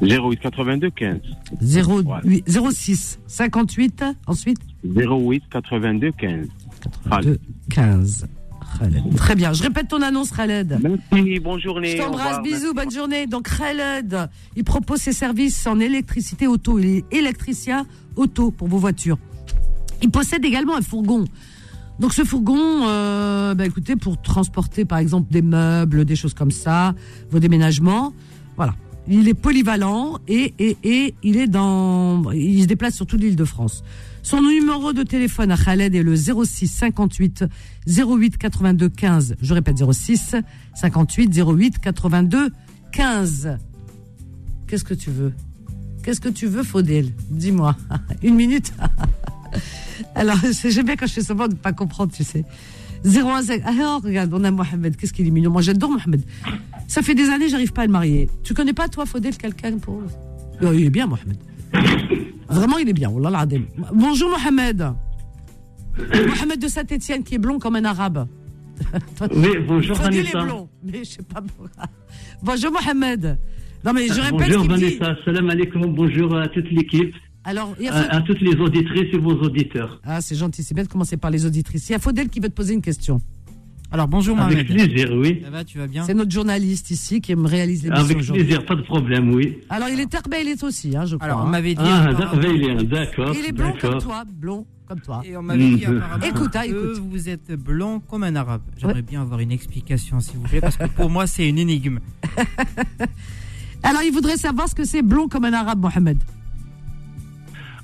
08 82 15. 08 06 58 ensuite 08 82 15. 82 15. Khaled. Très bien. Je répète ton annonce, Khaled. Merci, bonne journée. Je t'embrasse, bisous, bonne journée. Donc Khaled, il propose ses services en électricité auto. Il est électricien auto pour vos voitures. Il possède également un fourgon. Donc ce fourgon, euh, bah, écoutez, pour transporter par exemple des meubles, des choses comme ça, vos déménagements, voilà. Il est polyvalent et, et, et il est dans, il se déplace sur toute l'île de France. Son numéro de téléphone à Khaled est le 06 58 08 82 15. Je répète 06 58 08 82 15. Qu'est-ce que tu veux? Qu'est-ce que tu veux, Faudel Dis-moi. Une minute Alors, j'aime bien quand je fais semblant de ne pas comprendre, tu sais. 015. Ah, regarde, on a Mohamed. Qu'est-ce qu'il est mignon. Moi, j'adore Mohamed. Ça fait des années, j'arrive pas à le marier. Tu connais pas, toi, Faudel, quelqu'un pour. Euh, il est bien, Mohamed. Vraiment, il est bien. Bonjour, Mohamed. Mohamed de Saint-Etienne, qui est blond comme un arabe. Oui, bonjour Vanessa. blond, mais je sais pas. Bonjour, Mohamed. Non, mais je répète bonjour me dit. Vanessa, salam alaikum, bonjour à toute l'équipe, Alors, il y a à, Faudel- à toutes les auditrices et vos auditeurs. Ah, c'est gentil, c'est bien de commencer par les auditrices. Il y a Faudel qui veut te poser une question. Alors bonjour Avec Mohamed. plaisir, oui. Ça va, tu vas bien C'est notre journaliste ici qui me réalise l'émission Avec plaisir, pas de problème, oui. Alors, il est terbé, il est aussi, hein, je crois. Alors on hein. m'avait dit Ah, d'accord, d'accord. Il est blond comme toi, blond comme toi. et on m'avait dit Mhm. apparemment Écoute, hein, que écoute. vous êtes blanc comme un arabe. J'aimerais bien avoir une explication s'il vous plaît parce que pour moi c'est une énigme. Alors, il voudrait savoir ce que c'est blond comme un arabe, Mohamed.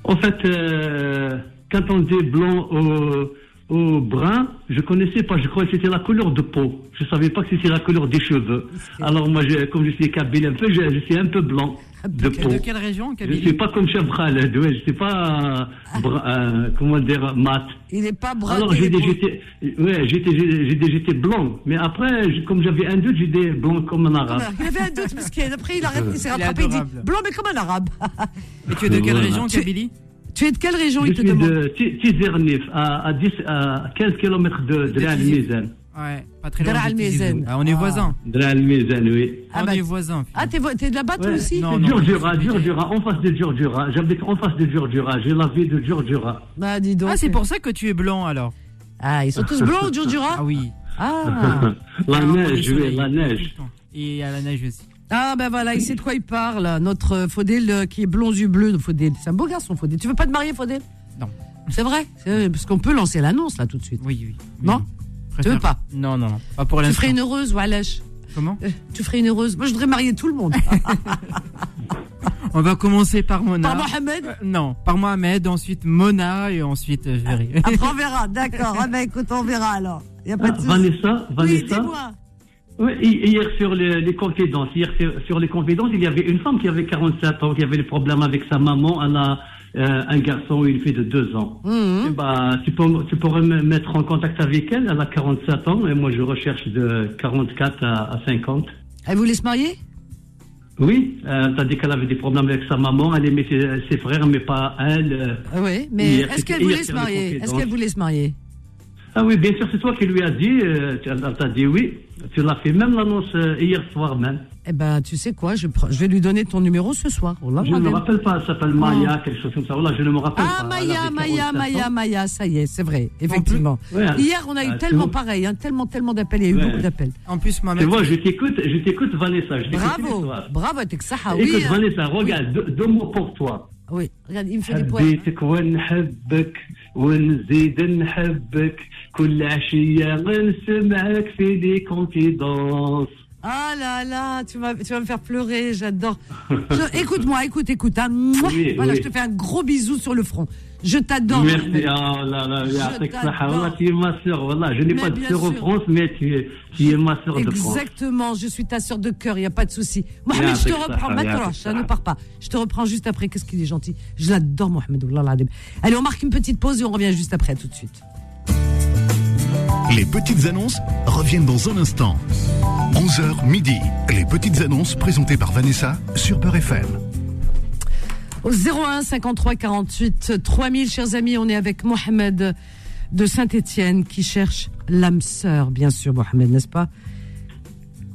En fait, euh, quand on dit blanc au, au brun, je connaissais pas, je croyais que c'était la couleur de peau. Je savais pas que c'était la couleur des cheveux. Alors moi, je- comme je suis kabyle un peu, je, je suis un peu blanc de peau. De quelle région Je suis pas comme Chef Khaled, ouais, je suis pas, euh, brun, euh, comment dire, mat. Il n'est pas brun. Alors j'étais, ouais, j'étais, j'étais blanc. Mais après, je- comme j'avais un doute, j'ai dit blanc comme un arabe. Il avait un doute, parce qu'après, il, s'est rattrapé, il dit blanc, mais comme un arabe. Et tu es de quelle Voilà. région Tu- Kabylie tu es de quelle région, Je il te suis demande de Ti- Tizernif, à, à, 10, à 15 km de, de Almizan. Ouais, pas très loin. Tizi. Ah, on est Ah. voisins. Almizan, oui. Ah, on bah, est voisins. Ah, t'es, de là-bas, toi Ouais. aussi Non, non, Djurdjura, Djurdjura, en face de Djurdjura. J'habite en face de Djurdjura. J'ai la vie de Djurdjura. Bah, dis donc. Ah, c'est pour ça que tu es blanc alors. Ah, ils sont tous blancs, Djurdjura Ah oui. Ah. la Alors, est neige, oui, la neige. Et à la neige aussi. Ah, ben voilà, il sait de quoi il parle. Notre euh, Faudel euh, qui est blond yeux bleus. Faudel, c'est un beau garçon, Faudel. Tu veux pas te marier, Faudel Non. C'est vrai? C'est- Parce qu'on peut lancer l'annonce, là, tout de suite. Oui, oui. Non? Tu veux pas? Non, non, non. Pas pour Tu l'instant. ferais une heureuse, Walash Comment? Euh, Tu ferais une heureuse Moi, je voudrais marier tout le monde. On va commencer par Mona. Par Mohamed? Euh, Non, par Mohamed, ensuite Mona et ensuite euh, je verrai. Après, on verra. D'accord. Ah, ben écoute, on verra alors. Il a pas de souci. Vanessa, Oui, Vanessa. dis-moi. Oui, hi- hier sur les, les confidences, hier sur, sur les confidences, il y avait une femme qui avait 47 ans, qui avait des problèmes avec sa maman. Elle a euh, un garçon, une fille de 2 ans. Eh ben, tu, peux- tu pourrais me mettre en contact avec elle? Elle a 47 ans et moi je recherche de 44 à, à 50. Elle voulait se marier? Oui, euh, t'as dit qu'elle avait des problèmes avec sa maman, elle aimait ses, ses frères, mais pas elle. euh. Oui, mais est-ce qu'elle voulait se marier? Est-ce qu'elle voulait se marier? Ah oui, bien sûr, c'est toi qui lui as dit, euh, tu- elle t'a dit oui. Tu l'as fait même l'annonce euh, hier soir même. Eh ben, tu sais quoi je, prends- je vais lui donner ton numéro ce soir. Oh là Je ne me là. rappelle pas, elle s'appelle Maya, quelque chose comme ça. Voilà, je ne me rappelle Ah, pas. Elle Maya, Maya, 47 Maya. Maya, ça y est, c'est vrai, effectivement. Ouais, Hier, on a eu ah, tellement pareil, hein, tellement, tellement d'appels, il y a eu Ouais. beaucoup d'appels. En plus, Tu vois, je t'écoute, je t'écoute, Vanessa. Je Bravo, bravo, t'es que ça, ah oui. Écoute, hein. Vanessa, regarde, deux, deux mots pour toi. Oui, regarde, il me fait des poèmes. حبيتك ونحبك ونزيد نحبك كل عشية غنسمعك في لي كونفيدونس Ah là là, tu vas, tu vas me faire pleurer, j'adore. Je- Écoute-moi, écoute, écoute. hein. Mouah. Oui, voilà, oui. je te fais un gros bisou sur le front. Je t'adore. Merci. Oh là, là, tu es ma soeur. Voilà. Je n'ai pas de soeur en France, mais tu es, tu es ma soeur de France. Exactement. Je suis ta soeur de cœur. Il n'y a pas de souci. Mohamed, je te reprends. Matroche, ne pars pas. Je te reprends juste après. Qu'est-ce qu'il est gentil. Je l'adore, Mohamed. Allez, on marque une petite pause et on revient juste après. Tout de suite. Les petites annonces reviennent dans un instant. 11h midi. Les petites annonces présentées par Vanessa sur Peur FM. Au 01 53 48 3000, chers amis, on est avec Mohamed de Saint-Étienne qui cherche l'âme sœur, bien sûr, Mohamed, n'est-ce pas?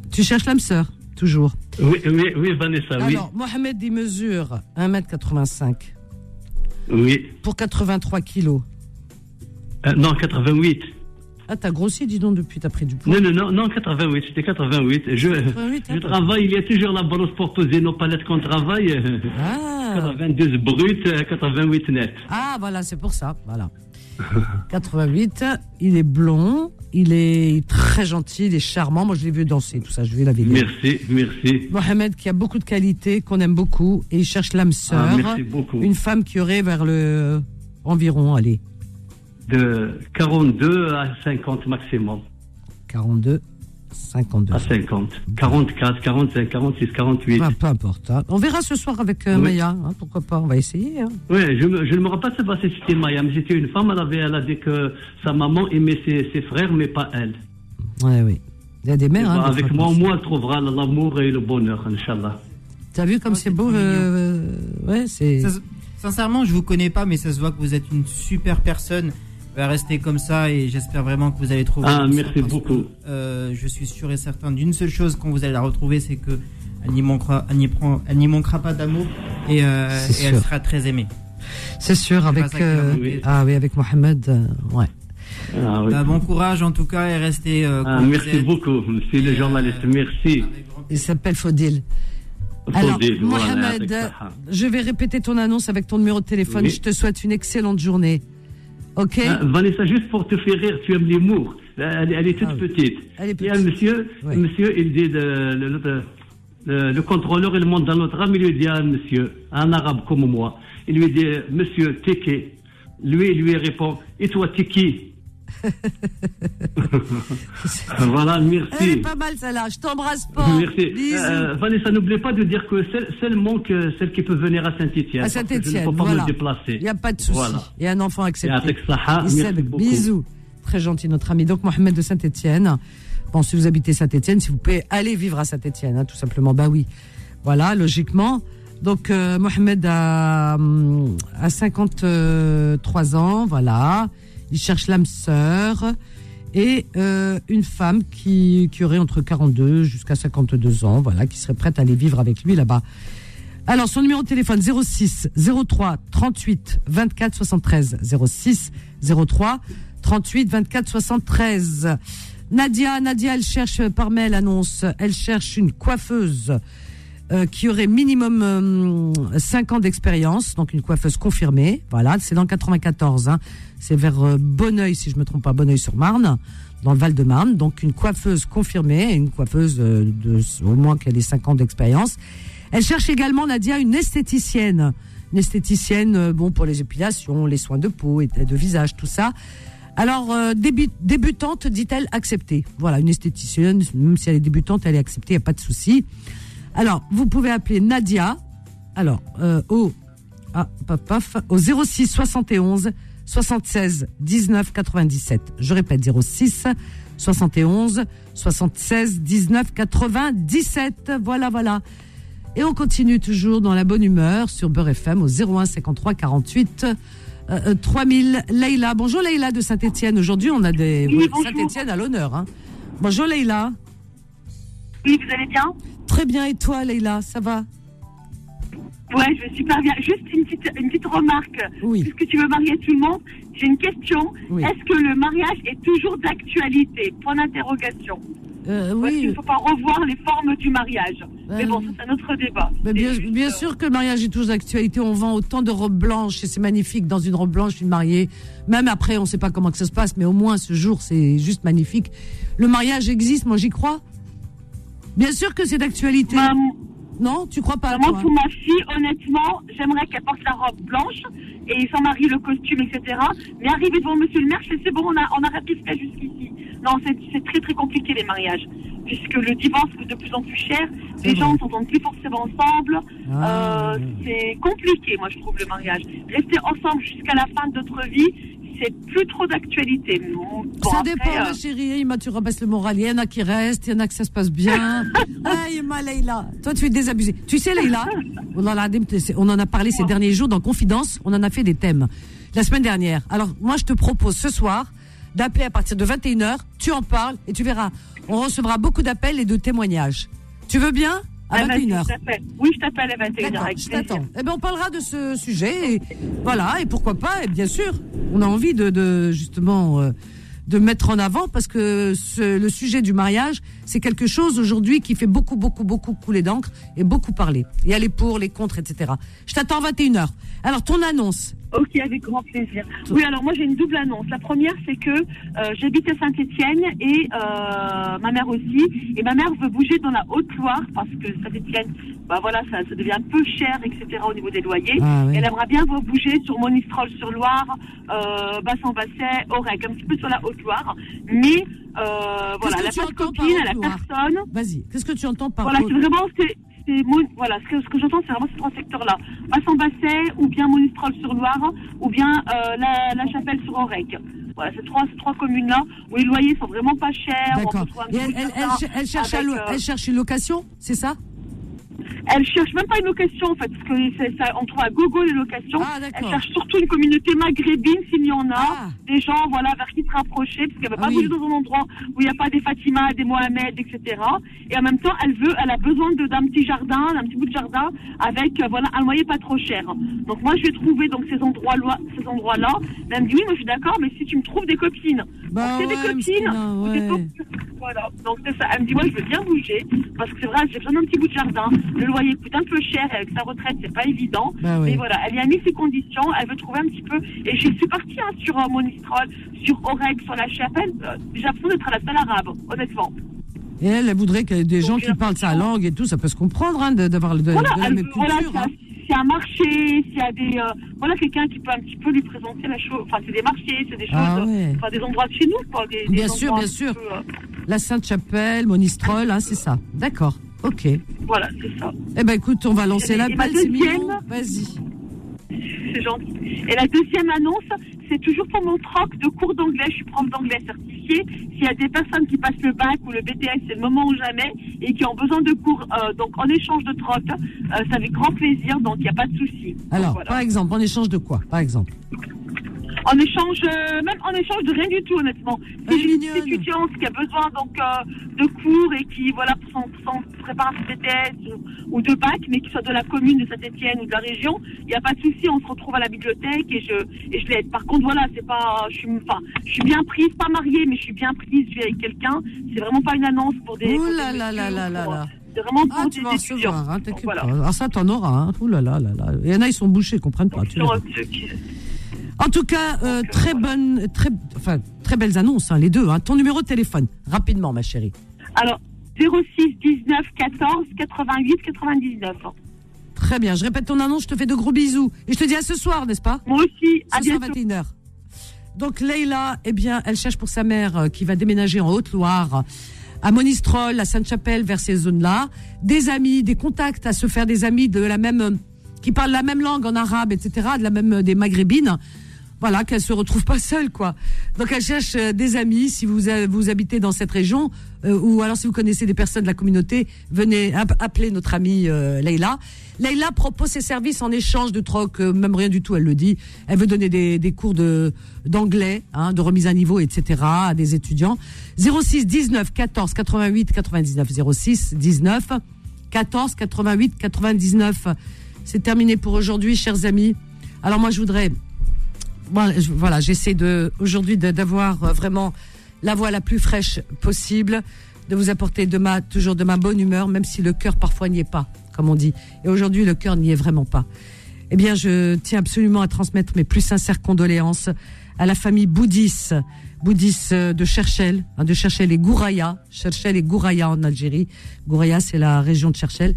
Tu cherches l'âme sœur, toujours. Oui, oui, oui, Vanessa, oui. Alors, Mohamed, il mesure 1m85 Oui. pour 83 kilos. Euh, non, 88. Ah, t'as grossi, dis donc, depuis, t'as pris du poids. Non, non, non, non, 88, c'était 88. Je, 88, je hein. travaille, il y a toujours la balance pour poser nos palettes qu'on travaille. Ah. 92 brut, euh, 88 net. Ah, voilà, c'est pour ça, voilà. 88, il est blond, il est très gentil, il est charmant. Moi, je l'ai vu danser, tout ça, je vais la vidéo. Merci, merci. Mohamed qui a beaucoup de qualités, qu'on aime beaucoup, et il cherche l'âme sœur. Ah, merci beaucoup. Une femme qui aurait vers le environ, allez, De 42 à 50 maximum. 42, 52. À 50. 44, 45, 46, 48. Ah, peu importe. hein. On verra ce soir avec euh, Oui. Maya, hein, pourquoi pas, on va essayer. hein. Oui, je, me- je ne me rappelle pas si c'était Maya, mais c'était une femme, elle, avait, elle a dit que sa maman aimait ses, ses frères, mais pas elle. Ouais, oui. Il y a des mères. Hein, des avec moi, au moins, elle trouvera l'amour et le bonheur, Inch'Allah. T'as vu comme c'est beau euh, Ouais, c'est. Sincèrement, je vous connais pas, mais ça se voit que vous êtes une super personne. Va rester comme ça et j'espère vraiment que vous allez trouver. Ah, merci beaucoup. que, euh, je suis sûr et certain d'une seule chose quand vous allez la retrouver, c'est que elle n'y manquera, elle n'y prend, elle n'y manquera pas d'amour et, euh, et elle sera très aimée. C'est sûr, avec. euh, ah oui, avec Mohamed, euh, ouais. Ah, oui. Bah, bon courage en tout cas et restez. euh, Ah, merci beaucoup, monsieur le journaliste, merci. Il s'appelle Faudil. Alors, Mohamed, je vais répéter ton annonce avec ton numéro de téléphone. Oui. Je te souhaite une excellente journée. Ok Ah, Vanessa, juste pour te faire rire, tu aimes l'humour. Elle, elle est toute Ah petite. Elle est Il y a un monsieur, Oui. monsieur, il dit, de- le, le- le- le contrôleur, il monte dans notre âme, il lui dit à un monsieur, un arabe comme moi, il lui dit, monsieur, t'es qui? Lui, il lui répond, et toi, t'es qui? Voilà, Elle est merci. pas mal celle-là. Je t'embrasse pas. Merci. Euh, Vanessa, n'oubliez pas de dire que seulement que celle qui peut venir à Saint-Etienne. à Saint-Etienne, ne peux pas me déplacer. Il n'y a pas de souci. Voilà. Il y a un enfant accepté. Il merci. Bisous. Très gentil, notre ami. Donc, Mohamed de Saint-Etienne. Bon, si vous habitez Saint-Etienne, si vous pouvez aller vivre à Saint-Etienne, hein, tout simplement. Bah oui. Voilà, logiquement. Donc, euh, Mohamed a, hum, a 53 ans, voilà. Il cherche l'âme sœur. Et euh, une femme qui, qui aurait entre 42 jusqu'à 52 ans, voilà, qui serait prête à aller vivre avec lui là-bas. Alors, son numéro de téléphone 06 03 38 24 73 06 03 38 24 73. Nadia, Nadia, elle cherche par mail annonce, elle cherche une coiffeuse euh, qui aurait minimum 5 ans d'expérience, donc une coiffeuse confirmée. Voilà, c'est dans le 94, hein. c'est vers euh, Bonneuil, si je me trompe pas, Bonneuil-sur-Marne, dans le Val-de-Marne. Donc une coiffeuse confirmée, une coiffeuse euh, de au moins qu'elle ait 5 ans d'expérience. Elle cherche également, Nadia, une esthéticienne. Une esthéticienne, euh, bon, pour les épilations, les soins de peau et de visage, tout ça. Alors, euh, débu- débutante, dit-elle, acceptée. Voilà, une esthéticienne, même si elle est débutante, elle est acceptée, il n'y a pas de souci. Alors, vous pouvez appeler Nadia, alors, euh, au, ah, paf, paf, au 06 71 76 19 97. Je répète, 06 71 76 19 97. Voilà, voilà. Et on continue toujours dans la bonne humeur sur Beurre FM au 01 53 48 euh, euh, 3000. Leïla, bonjour Leïla de Saint-Etienne. Aujourd'hui, on a des Oui. Saint-Etienne à l'honneur. hein. Bonjour Leïla. Oui, vous allez bien? Très bien, et toi Leïla, ça va Ouais, je vais super bien. Juste une petite, une petite remarque. Oui. Puisque tu veux marier tout le monde, j'ai une question. Oui. Est-ce que le mariage est toujours d'actualité? Point d'interrogation. Euh, Oui, ne faut pas revoir les formes du mariage. Mais Euh, bon, ça c'est un autre débat. mais bien, bien sûr que le mariage est toujours d'actualité. On vend autant de robes blanches et c'est magnifique dans une robe blanche, une mariée. Même après, on ne sait pas comment que ça se passe, mais au moins ce jour, c'est juste magnifique. Le mariage existe, moi j'y crois. Bien sûr que c'est d'actualité. Bah, non, tu crois pas Moi, pour ma fille, honnêtement, j'aimerais qu'elle porte la robe blanche et son mari le costume, etc. Mais arriver devant monsieur le maire, c'est bon, on a, on a jusqu'ici. Non, c'est c'est très très compliqué les mariages. Puisque le divorce coûte de plus en plus cher, les gens ne s'entendent plus forcément ensemble. Ah, Euh, c'est compliqué, moi, je trouve, le mariage. Rester ensemble jusqu'à la fin de notre vie, c'est plus trop d'actualité. Bon, ça après, dépend, euh, ma chérie. Ima, tu rabaisses le moral. Il y en a qui restent, il y en a que ça se passe bien. ah, Ima, Leïla. Toi, tu es désabusée. Tu sais, Leïla, on en, a, on en a parlé ces derniers jours dans Confidence. On en a fait des thèmes la semaine dernière. Alors, moi, je te propose ce soir d'appeler à partir de 21h. Tu en parles et tu verras. On recevra beaucoup d'appels et de témoignages. Tu veux bien? À ah, vas-y, 21h. je t'appelle. Oui, je t'appelle à 21h. D'accord, avec je t'attends. Eh ben, on parlera de ce sujet. Et voilà, et pourquoi pas, et bien sûr, on a envie de, de justement euh, de mettre en avant parce que ce- le sujet du mariage, c'est quelque chose aujourd'hui qui fait beaucoup, beaucoup, beaucoup couler d'encre et beaucoup parler. Il y a les pour, les contre, etc. Je t'attends à 21h. Alors, ton annonce. Ok, avec grand plaisir. Oui, alors moi j'ai une double annonce. La première, c'est que euh, j'habite à Saint-Étienne et euh, ma mère aussi. Et ma mère veut bouger dans la Haute-Loire parce que Saint-Étienne, bah voilà, ça, ça devient un peu cher, etc. au niveau des loyers. Ah oui. Elle aimerait bien bouger sur Monistrol-sur-Loire, euh, Bassan-Basset, Aurec, un petit peu sur la Haute-Loire. Mais euh, voilà, que elle n'a tu pas de entends par copine, elle a Haute-Loire? personne. Vas-y, qu'est-ce que tu entends par Voilà, c'est vraiment c'est voilà ce que ce que j'entends c'est vraiment ces trois secteurs là bassan basset ou bien Monistrol sur Loire ou bien euh, la, la Chapelle sur Orec voilà ces trois ces trois communes là où les loyers sont vraiment pas chers on D'accord. peut trouver un Et Elle, cherche à avec, lo- euh, elle cherche une location, c'est ça? Elle cherche même pas une location en fait parce que ça, on trouve à gogo les locations. Ah, elle cherche surtout une communauté maghrébine s'il y en a. Des gens voilà vers qui se rapprocher parce qu'elle veut Ah pas oui. bouger dans un endroit où il n'y a pas des Fatima des Mohamed etc et en même temps elle veut elle a besoin de- d'un petit jardin d'un petit bout de jardin avec euh, voilà un loyer pas trop cher. Donc moi je vais trouver donc ces endroits ces endroits là elle me dit oui moi je suis d'accord mais si tu me trouves des copines. Bah c'est des ouais, copines ou des copains. voilà. Donc c'est ça. Elle me dit moi je veux bien bouger parce que c'est vrai j'ai besoin d'un petit bout de jardin le loyer coûte un peu cher et avec sa retraite c'est pas évident Bah mais voilà elle y a mis ses conditions elle veut trouver un petit peu et je suis partie hein, sur euh, Monistrol sur Oreg sur la chapelle euh, l'impression d'être à la salle arabe honnêtement Et elle, elle voudrait qu'il y ait des gens qui parlent sa langue et tout, ça peut se comprendre, hein, de- d'avoir de, de voilà, la elle même voilà, culture. a- hein. un marché, s'il y a des, euh, voilà, quelqu'un qui peut un petit peu lui présenter la chose. Enfin, c'est des marchés, c'est des choses, Ah ouais. enfin, des endroits de chez nous, quoi. Des, des Bien sûr, endroits bien sûr. peu, euh, La Sainte-Chapelle, Monistrol, hein, c'est ça. D'accord. Ok. Eh voilà, c'est ça. ben écoute, on va lancer la balle, c'est mignon. Vas-y. C'est gentil. Et la deuxième annonce, c'est toujours pour mon troc de cours d'anglais. Je suis prof d'anglais certifié. S'il y a des personnes qui passent le bac ou le BTS, c'est le moment ou jamais, et qui ont besoin de cours, euh, donc en échange de troc, euh, c'est avec grand plaisir, donc il n'y a pas de souci. Alors, voilà. par exemple, en échange de quoi Par exemple? En échange, euh, même en échange de rien du tout, honnêtement. J'ai une étudiante qui a besoin donc euh, de cours et qui voilà pour son, son préparation BTS ou, ou de bac, mais qui soit de la commune de Saint-Étienne ou de la région, il n'y a pas de souci, on se retrouve à la bibliothèque et je et je l'aide. Par contre, voilà, c'est pas, je suis, enfin, je suis bien prise, pas mariée, mais je suis bien prise, je vis avec quelqu'un. C'est vraiment pas une annonce pour des. Ouh des là là là là là là. C'est vraiment pour Ah, des tu vas étudiants. recevoir, hein, t'inquiète Voilà. pas. Ah, ça, t'en auras, hein. Ouh là là là là. Il y en a, ils sont bouchés, ils comprennent pas. tu Sur-. En tout cas, euh, très bonne, très, enfin, très belles annonces, hein, les deux. Hein. Ton numéro de téléphone, rapidement, ma chérie. Alors 06 19 14 88 99. Très bien. Je répète ton annonce, je te fais de gros bisous. Et je te dis à ce soir, n'est-ce pas? Moi aussi. Ce À soir, bientôt. 21h. Donc, Leïla, eh bien, elle cherche pour sa mère euh, qui va déménager en Haute-Loire, à Monistrol, à Sainte-Chapelle, vers ces zones-là. Des amis, des contacts, à se faire des amis de la même, qui parlent la même langue en arabe, etc., de la même, euh, des maghrébines. Voilà, qu'elle se retrouve pas seule, quoi. Donc elle cherche euh, des amis. Si vous euh, vous habitez dans cette région, euh, ou alors si vous connaissez des personnes de la communauté, venez app- appeler notre amie euh, Leïla. Leïla propose ses services en échange de troc, euh, même rien du tout, elle le dit. Elle veut donner des, des cours de d'anglais, hein, de remise à niveau, etc. à des étudiants. 06 19 14 88 99 06 19 14 88 99. C'est terminé pour aujourd'hui, chers amis. Alors moi, je voudrais Voilà, j'essaie de aujourd'hui d'avoir euh, vraiment la voix la plus fraîche possible, de vous apporter toujours de ma bonne humeur, même si le cœur parfois n'y est pas, comme on dit. Et aujourd'hui, le cœur n'y est vraiment pas. Eh bien, je tiens absolument à transmettre mes plus sincères condoléances à la famille Boudis, Boudis euh, de Cherchel, hein, de Cherchel et Gouraya, Cherchel et Gouraya en Algérie. Gouraya, c'est la région de Cherchel.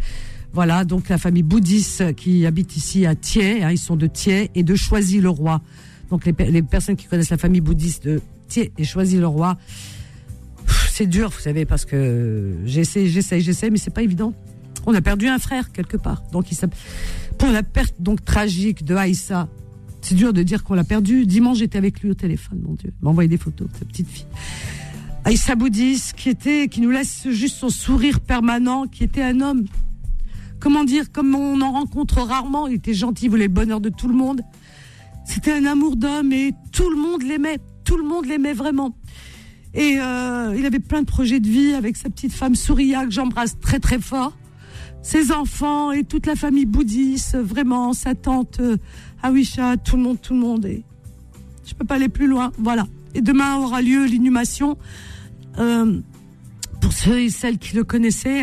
Voilà, donc la famille Boudis euh, qui habite ici à Thiers, hein, ils sont de Thiers et de Choisy-le-Roi. Donc les, les personnes qui connaissent la famille bouddhiste de et Choisy-le-Roi, pff, c'est dur, vous savez, parce que j'essaie, j'essaie, j'essaie, mais c'est pas évident. On a perdu un frère quelque part. Donc il pour la perte donc tragique de Aïssa, c'est dur de dire qu'on l'a perdu. Dimanche, j'étais avec lui au téléphone, mon Dieu. Il m'a envoyé des photos, sa petite fille. Aïssa Boudis, qui était, qui nous laisse juste son sourire permanent, qui était un homme. Comment dire, comme on en rencontre rarement, il était gentil, il voulait le bonheur de tout le monde. C'était un amour d'homme et tout le monde l'aimait. Tout le monde l'aimait vraiment. Et euh, il avait plein de projets de vie avec sa petite femme Souria que j'embrasse très très fort. Ses enfants et toute la famille bouddhiste, vraiment, sa tante euh, Awisha, tout le monde, tout le monde. Et je peux pas aller plus loin. Voilà. Et demain aura lieu l'inhumation. euh, pour ceux et celles qui le connaissaient,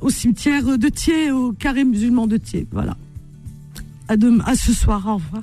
au cimetière de Thiers, au carré musulman de Thiers. Voilà. À ce soir. Au revoir.